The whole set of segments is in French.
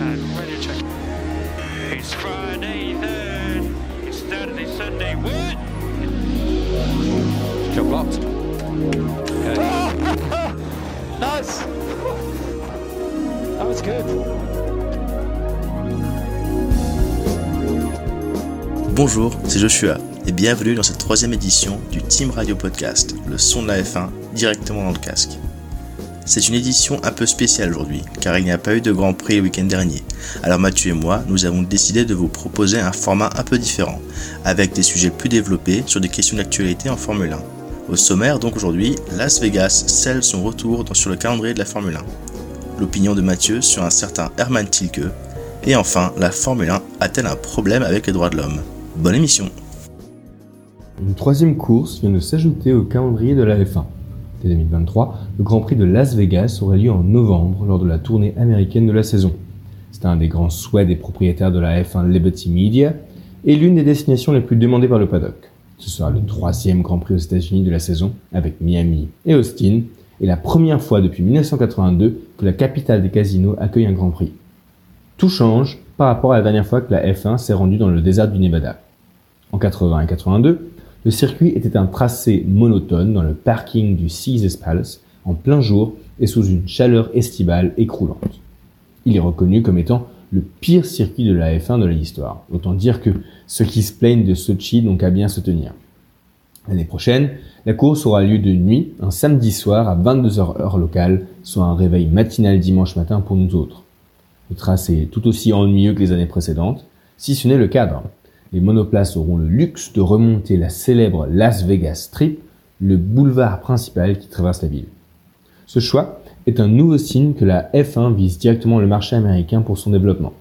And ready to... It's Friday then. It's Saturday, Sunday. What? Job blocked. Nice! That was good. Bonjour, c'est Joshua et bienvenue dans cette troisième édition du Team Radio Podcast, le son de la F1 directement dans le casque. C'est une édition un peu spéciale aujourd'hui, car il n'y a pas eu de Grand Prix le week-end dernier. Alors Mathieu et moi, nous avons décidé de vous proposer un format un peu différent, avec des sujets plus développés sur des questions d'actualité en Formule 1. Au sommaire donc aujourd'hui, Las Vegas scelle son retour sur le calendrier de la Formule 1. L'opinion de Mathieu sur un certain Herman Tilke. Et enfin, la Formule 1 a-t-elle un problème avec les droits de l'homme? Bonne émission Une troisième course vient de s'ajouter au calendrier de la F1. Dès 2023, le Grand Prix de Las Vegas aurait lieu en novembre lors de la tournée américaine de la saison. C'est un des grands souhaits des propriétaires de la F1 Liberty Media et l'une des destinations les plus demandées par le paddock. Ce sera le troisième Grand Prix aux États-Unis de la saison avec Miami et Austin et la première fois depuis 1982 que la capitale des casinos accueille un Grand Prix. Tout change par rapport à la dernière fois que la F1 s'est rendue dans le désert du Nevada. En 80 et 82, le circuit était un tracé monotone dans le parking du Caesars Palace, en plein jour et sous une chaleur estivale écroulante. Il est reconnu comme étant le pire circuit de la F1 de l'histoire. Autant dire que ceux qui se plaignent de Sochi n'ont qu'à bien se tenir. L'année prochaine, la course aura lieu de nuit, un samedi soir à 22h heure locale, soit un réveil matinal dimanche matin pour nous autres. Le tracé est tout aussi ennuyeux que les années précédentes, si ce n'est le cadre. Les monoplaces auront le luxe de remonter la célèbre Las Vegas Strip, le boulevard principal qui traverse la ville. Ce choix est un nouveau signe que la F1 vise directement le marché américain pour son développement.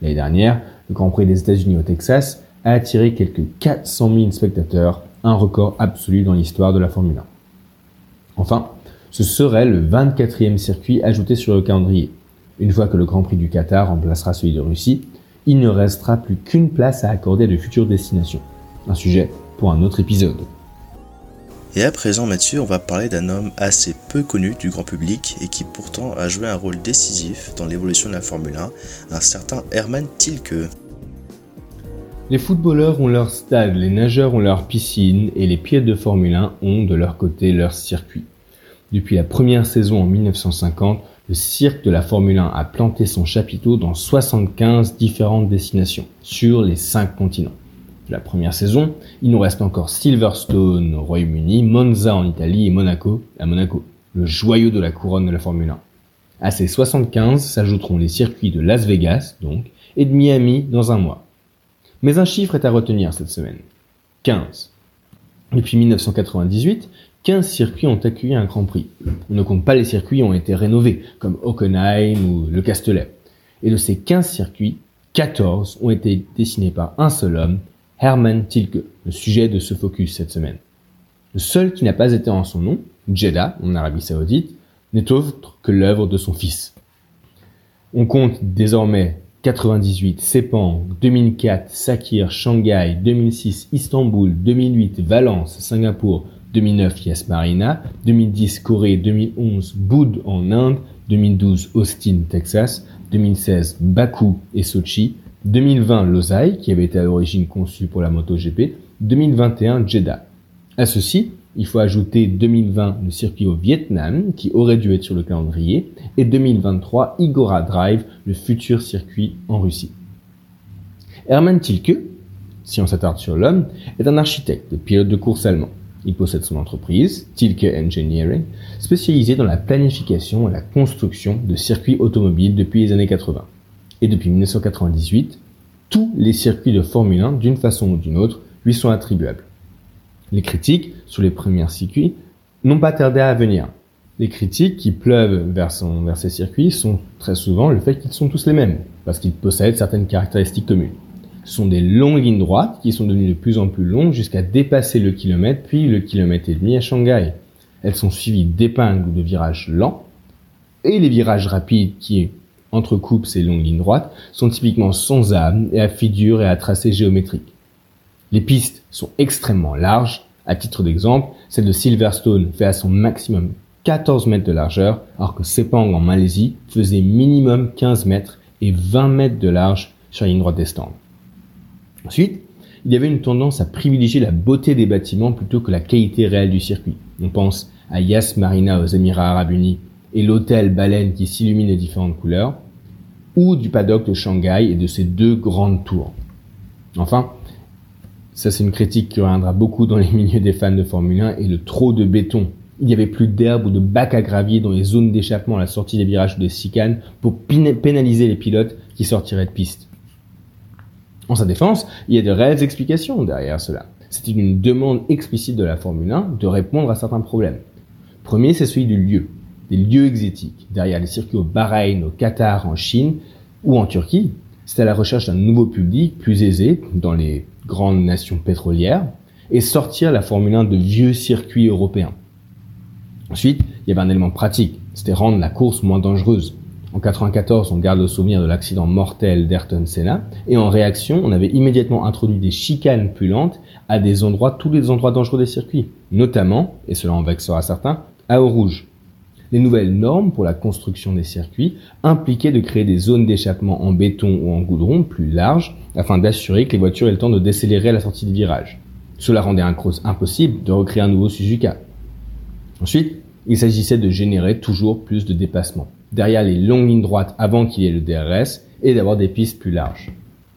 L'année dernière, le Grand Prix des États-Unis au Texas a attiré quelques 400 000 spectateurs, un record absolu dans l'histoire de la Formule 1. Enfin, ce serait le 24e circuit ajouté sur le calendrier. Une fois que le Grand Prix du Qatar remplacera celui de Russie, il ne restera plus qu'une place à accorder à de futures destinations. Un sujet pour un autre épisode. Et à présent, Mathieu, on va parler d'un homme assez peu connu du grand public et qui pourtant a joué un rôle décisif dans l'évolution de la Formule 1, un certain Herman Tilke. Les footballeurs ont leur stade, les nageurs ont leur piscine et les pilotes de Formule 1 ont de leur côté leur circuit. Depuis la première saison en 1950, le cirque de la Formule 1 a planté son chapiteau dans 75 différentes destinations sur les 5 continents. La première saison, il nous reste encore Silverstone au Royaume-Uni, Monza en Italie et Monaco à Monaco, le joyau de la couronne de la Formule 1. À ces 75 s'ajouteront les circuits de Las Vegas, donc, et de Miami dans un mois. Mais un chiffre est à retenir cette semaine. 15. Depuis 1998, 15 circuits ont accueilli un Grand Prix. On ne compte pas les circuits qui ont été rénovés, comme Hockenheim ou le Castellet. Et de ces 15 circuits, 14 ont été dessinés par un seul homme, Herman Tilke, le sujet de ce focus cette semaine. Le seul qui n'a pas été en son nom, Jeddah, en Arabie Saoudite, n'est autre que l'œuvre de son fils. On compte désormais 98 Sepang, 2004 Sakir, Shanghai, 2006 Istanbul, 2008 Valence, Singapour, 2009 Yas Marina, 2010 Corée, 2011 Boud en Inde, 2012 Austin, Texas, 2016 Bakou et Sochi, 2020 Losail, qui avait été à l'origine conçu pour la MotoGP, 2021 Jeddah. À ceci, il faut ajouter 2020 le circuit au Vietnam, qui aurait dû être sur le calendrier, et 2023 Igora Drive, le futur circuit en Russie. Hermann Tilke, si on s'attarde sur l'homme, est un architecte pilote de course allemand. Il possède son entreprise, Tilke Engineering, spécialisée dans la planification et la construction de circuits automobiles depuis les années 80. Et depuis 1998, tous les circuits de Formule 1, d'une façon ou d'une autre, lui sont attribuables. Les critiques sur les premiers circuits n'ont pas tardé à venir. Les critiques qui pleuvent vers, ces circuits sont très souvent le fait qu'ils sont tous les mêmes, parce qu'ils possèdent certaines caractéristiques communes. Sont des longues lignes droites qui sont devenues de plus en plus longues jusqu'à dépasser le kilomètre puis le kilomètre et demi à Shanghai. Elles sont suivies d'épingles ou de virages lents, et les virages rapides qui entrecoupent ces longues lignes droites sont typiquement sans âme et à figure et à tracé géométrique. Les pistes sont extrêmement larges. À titre d'exemple, celle de Silverstone fait à son maximum 14 mètres de largeur, alors que Sepang en Malaisie faisait minimum 15 mètres et 20 mètres de large sur la ligne droite des stands. Ensuite, il y avait une tendance à privilégier la beauté des bâtiments plutôt que la qualité réelle du circuit. On pense à Yas Marina aux Émirats Arabes Unis et l'hôtel Baleine qui s'illumine de différentes couleurs, ou du paddock de Shanghai et de ses deux grandes tours. Enfin, ça c'est une critique qui reviendra beaucoup dans les milieux des fans de Formule 1 et le trop de béton. Il n'y avait plus d'herbe ou de bac à gravier dans les zones d'échappement à la sortie des virages ou des chicanes pour pénaliser les pilotes qui sortiraient de piste. En sa défense, il y a de réelles explications derrière cela. C'est une demande explicite de la Formule 1 de répondre à certains problèmes. Premier, c'est celui du lieu, des lieux exotiques. Derrière les circuits au Bahreïn, au Qatar, en Chine ou en Turquie, c'est à la recherche d'un nouveau public plus aisé dans les grandes nations pétrolières et sortir la Formule 1 de vieux circuits européens. Ensuite, il y avait un élément pratique, c'était rendre la course moins dangereuse. En 94, on garde le souvenir de l'accident mortel d'Ayrton Senna, et en réaction, on avait immédiatement introduit des chicanes plus lentes à des endroits, tous les endroits dangereux des circuits, notamment, et cela en vexera certains, à eau rouge. Les nouvelles normes pour la construction des circuits impliquaient de créer des zones d'échappement en béton ou en goudron plus larges afin d'assurer que les voitures aient le temps de décélérer à la sortie du virage. Cela rendait impossible de recréer un nouveau Suzuka. Ensuite, il s'agissait de générer toujours plus de dépassements derrière les longues lignes droites avant qu'il y ait le DRS et d'avoir des pistes plus larges.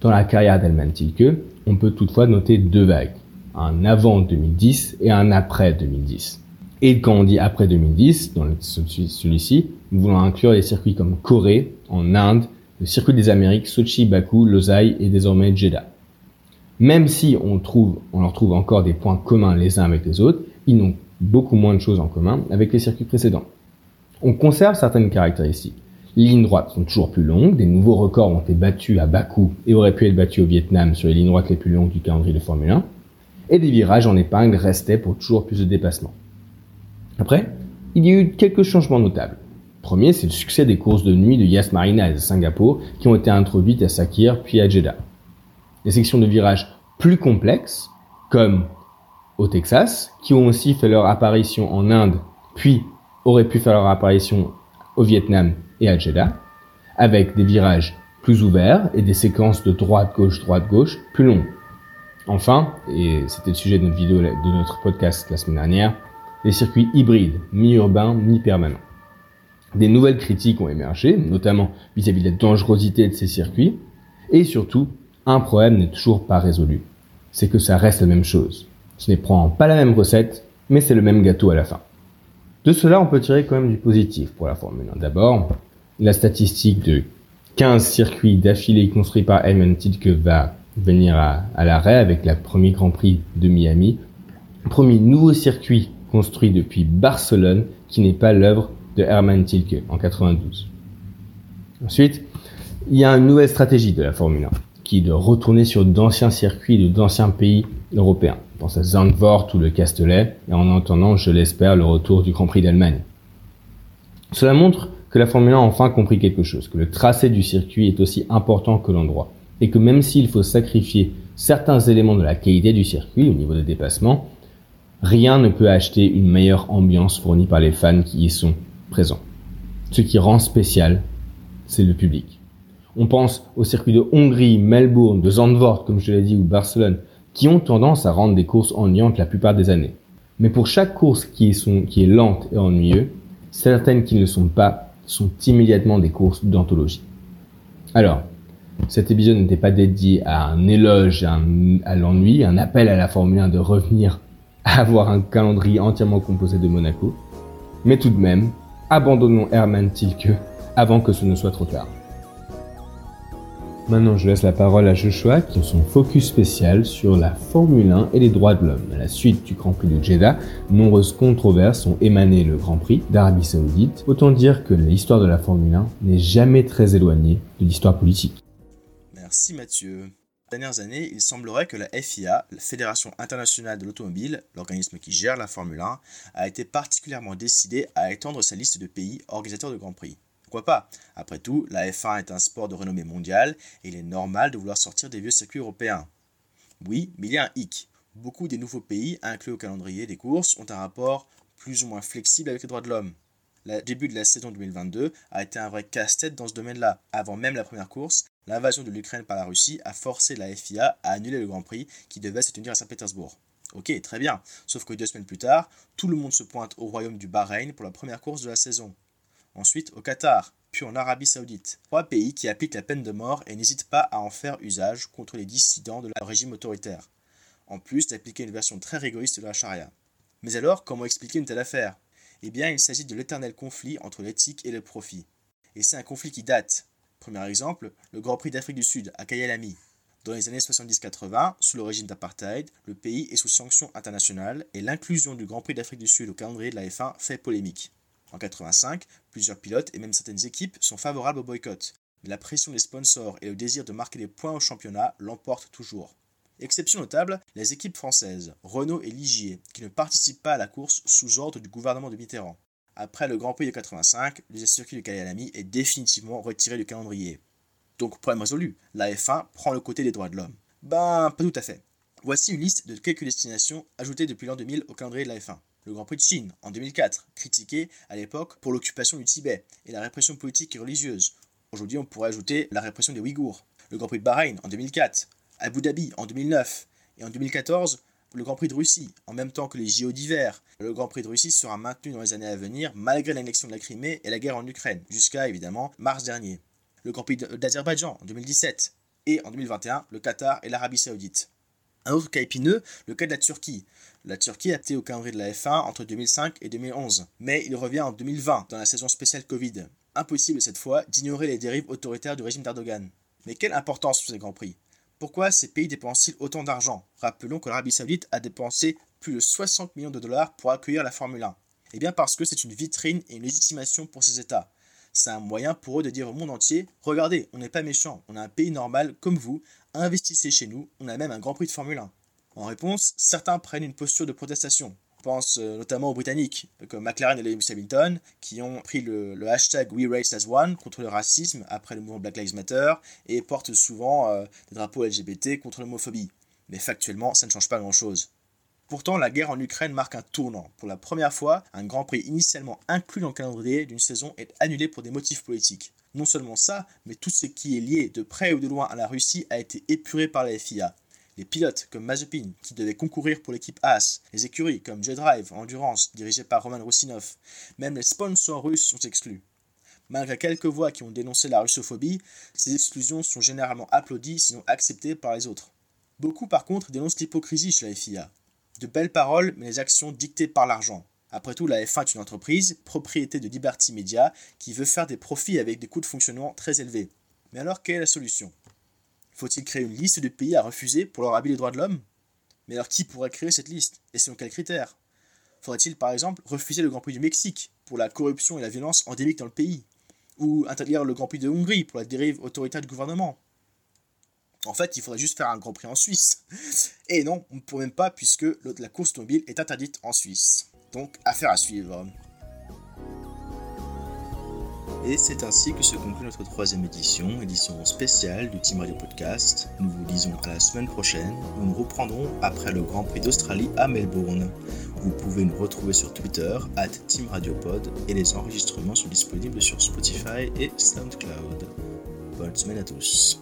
Dans la carrière d'Elman Tilke, on peut toutefois noter deux vagues, un avant 2010 et un après 2010. Et quand on dit après 2010, dans celui-ci, nous voulons inclure les circuits comme Corée, en Inde, le circuit des Amériques, Sochi, Baku, Losail et désormais Jeddah. Même si on, trouve, on leur trouve encore des points communs les uns avec les autres, ils n'ont beaucoup moins de choses en commun avec les circuits précédents. On conserve certaines caractéristiques. Les lignes droites sont toujours plus longues, des nouveaux records ont été battus à Bakou et auraient pu être battus au Vietnam sur les lignes droites les plus longues du calendrier de Formule 1, et des virages en épingle restaient pour toujours plus de dépassements. Après, il y a eu quelques changements notables. Premier, c'est le succès des courses de nuit de Yas Marina de Singapour qui ont été introduites à Sakir puis à Jeddah. Les sections de virages plus complexes, comme au Texas, qui ont aussi fait leur apparition en Inde puis aurait pu faire leur apparition au Vietnam et à Jeddah, avec des virages plus ouverts et des séquences de droite-gauche, droite-gauche plus longues. Enfin, et c'était le sujet de notre vidéo, de notre podcast la semaine dernière, les circuits hybrides, mi-urbains, mi-permanents. Des nouvelles critiques ont émergé, notamment vis-à-vis de la dangerosité de ces circuits, et surtout, un problème n'est toujours pas résolu. C'est que ça reste la même chose. Ce n'est pas la même recette, mais c'est le même gâteau à la fin. De cela, on peut tirer quand même du positif pour la Formule 1. D'abord, la statistique de 15 circuits d'affilée construits par Helmut Tilke va venir à, l'arrêt avec le premier Grand Prix de Miami. Premier nouveau circuit construit depuis Barcelone qui n'est pas l'œuvre de Hermann Tilke en 92. Ensuite, il y a une nouvelle stratégie de la Formule 1 qui est de retourner sur d'anciens circuits de d'anciens pays européens pense à Zandvoort ou le Castellet, et en entendant, je l'espère, le retour du Grand Prix d'Allemagne. Cela montre que la Formule 1 a enfin compris quelque chose, que le tracé du circuit est aussi important que l'endroit, et que même s'il faut sacrifier certains éléments de la qualité du circuit au niveau des dépassements, rien ne peut acheter une meilleure ambiance fournie par les fans qui y sont présents. Ce qui rend spécial, c'est le public. On pense au circuit de Hongrie, Melbourne, de Zandvoort, comme je l'ai dit, ou Barcelone, qui ont tendance à rendre des courses ennuyantes la plupart des années. Mais pour chaque course qui, est lente et ennuyeuse, certaines qui ne le sont pas sont immédiatement des courses d'anthologie. Alors, cet épisode n'était pas dédié à un éloge à, l'ennui, un appel à la Formule 1 de revenir à avoir un calendrier entièrement composé de Monaco, mais tout de même, abandonnons Hermann Tilke avant que ce ne soit trop tard. Maintenant, je laisse la parole à Joshua qui a son focus spécial sur la Formule 1 et les droits de l'homme. À la suite du Grand Prix de Jeddah, nombreuses controverses ont émané le Grand Prix d'Arabie Saoudite. Autant dire que l'histoire de la Formule 1 n'est jamais très éloignée de l'histoire politique. Merci Mathieu. Ces dernières années, il semblerait que la FIA, la Fédération internationale de l'automobile, l'organisme qui gère la Formule 1, a été particulièrement décidée à étendre sa liste de pays organisateurs de Grand Prix. Pourquoi pas Après tout, la F1 est un sport de renommée mondiale et il est normal de vouloir sortir des vieux circuits européens. Oui, mais il y a un hic. Beaucoup des nouveaux pays inclus au calendrier des courses ont un rapport plus ou moins flexible avec les droits de l'homme. Le début de la saison 2022 a été un vrai casse-tête dans ce domaine-là. Avant même la première course, l'invasion de l'Ukraine par la Russie a forcé la FIA à annuler le Grand Prix qui devait se tenir à Saint-Pétersbourg. Ok, très bien, sauf que deux semaines plus tard, tout le monde se pointe au royaume du Bahreïn pour la première course de la saison. Ensuite au Qatar, puis en Arabie Saoudite. Trois pays qui appliquent la peine de mort et n'hésitent pas à en faire usage contre les dissidents de leur régime autoritaire. En plus d'appliquer une version très rigoriste de la charia. Mais alors, comment expliquer une telle affaire? Eh bien, il s'agit de l'éternel conflit entre l'éthique et le profit. Et c'est un conflit qui date. Premier exemple, le Grand Prix d'Afrique du Sud à Kayalami. Dans les années 70-80, sous le régime d'apartheid, le pays est sous sanctions internationales et l'inclusion du Grand Prix d'Afrique du Sud au calendrier de la F1 fait polémique. En 85, plusieurs pilotes et même certaines équipes sont favorables au boycott, mais la pression des sponsors et le désir de marquer des points au championnat l'emportent toujours. Exception notable, les équipes françaises, Renault et Ligier, qui ne participent pas à la course sous ordre du gouvernement de Mitterrand. Après le Grand Prix de 85, le circuit de Kyalami est définitivement retiré du calendrier. Donc problème résolu, la F1 prend le côté des droits de l'homme. Ben, pas tout à fait. Voici une liste de quelques destinations ajoutées depuis l'an 2000 au calendrier de la F1. Le Grand Prix de Chine, en 2004, critiqué à l'époque pour l'occupation du Tibet et la répression politique et religieuse. Aujourd'hui, on pourrait ajouter la répression des Ouïghours. Le Grand Prix de Bahreïn, en 2004. Abu Dhabi, en 2009. Et en 2014, le Grand Prix de Russie, en même temps que les JO d'hiver. Le Grand Prix de Russie sera maintenu dans les années à venir malgré l'annexion de la Crimée et la guerre en Ukraine, jusqu'à évidemment mars dernier. Le Grand Prix d'Azerbaïdjan en 2017 et en 2021 le Qatar et l'Arabie Saoudite. Un autre cas épineux, le cas de la Turquie. La Turquie a été au calendrier de la F1 entre 2005 et 2011, mais il revient en 2020 dans la saison spéciale Covid. Impossible cette fois d'ignorer les dérives autoritaires du régime d'Erdogan. Mais quelle importance pour ces grands prix? Pourquoi ces pays dépensent-ils autant d'argent? Rappelons que l'Arabie Saoudite a dépensé plus de 60 millions de dollars pour accueillir la Formule 1. Eh bien parce que c'est une vitrine et une légitimation pour ces États. C'est un moyen pour eux de dire au monde entier Regardez, on n'est pas méchant, on a un pays normal comme vous, investissez chez nous, on a même un grand prix de Formule 1. En réponse, certains prennent une posture de protestation. On pense euh, notamment aux Britanniques, comme McLaren et Lewis Hamilton, qui ont pris le, hashtag We contre le racisme après le mouvement Black Lives Matter et portent souvent euh, des drapeaux LGBT contre l'homophobie. Mais factuellement, ça ne change pas grand-chose. Pourtant, la guerre en Ukraine marque un tournant. Pour la première fois, un Grand Prix initialement inclus dans le calendrier d'une saison est annulé pour des motifs politiques. Non seulement ça, mais tout ce qui est lié de près ou de loin à la Russie a été épuré par la FIA. Les pilotes comme Mazepin, qui devaient concourir pour l'équipe Haas, les écuries comme J-Drive Endurance, dirigée par Roman Russinov, même les sponsors russes sont exclus. Malgré quelques voix qui ont dénoncé la russophobie, ces exclusions sont généralement applaudies sinon acceptées par les autres. Beaucoup par contre dénoncent l'hypocrisie chez la FIA. De belles paroles, mais les actions dictées par l'argent. Après tout, la F1 est une entreprise, propriété de Liberty Media, qui veut faire des profits avec des coûts de fonctionnement très élevés. Mais alors, quelle est la solution? Faut-il créer une liste de pays à refuser pour leur habiller les droits de l'homme? Mais alors, qui pourrait créer cette liste? Et selon quels critères? Faudrait-il, par exemple, refuser le Grand Prix du Mexique pour la corruption et la violence endémique dans le pays? Ou interdire le Grand Prix de Hongrie pour la dérive autoritaire du gouvernement? En fait, il faudrait juste faire un Grand Prix en Suisse. Et non, on ne peut même pas puisque la course automobile est interdite en Suisse. Donc, affaire à suivre. Et c'est ainsi que se conclut notre troisième édition, édition spéciale du Team Radio Podcast. Nous vous disons à la semaine prochaine, où nous reprendrons après le Grand Prix d'Australie à Melbourne. Vous pouvez nous retrouver sur Twitter, at Team Radio Pod, et les enregistrements sont disponibles sur Spotify et SoundCloud. Bonne semaine à tous.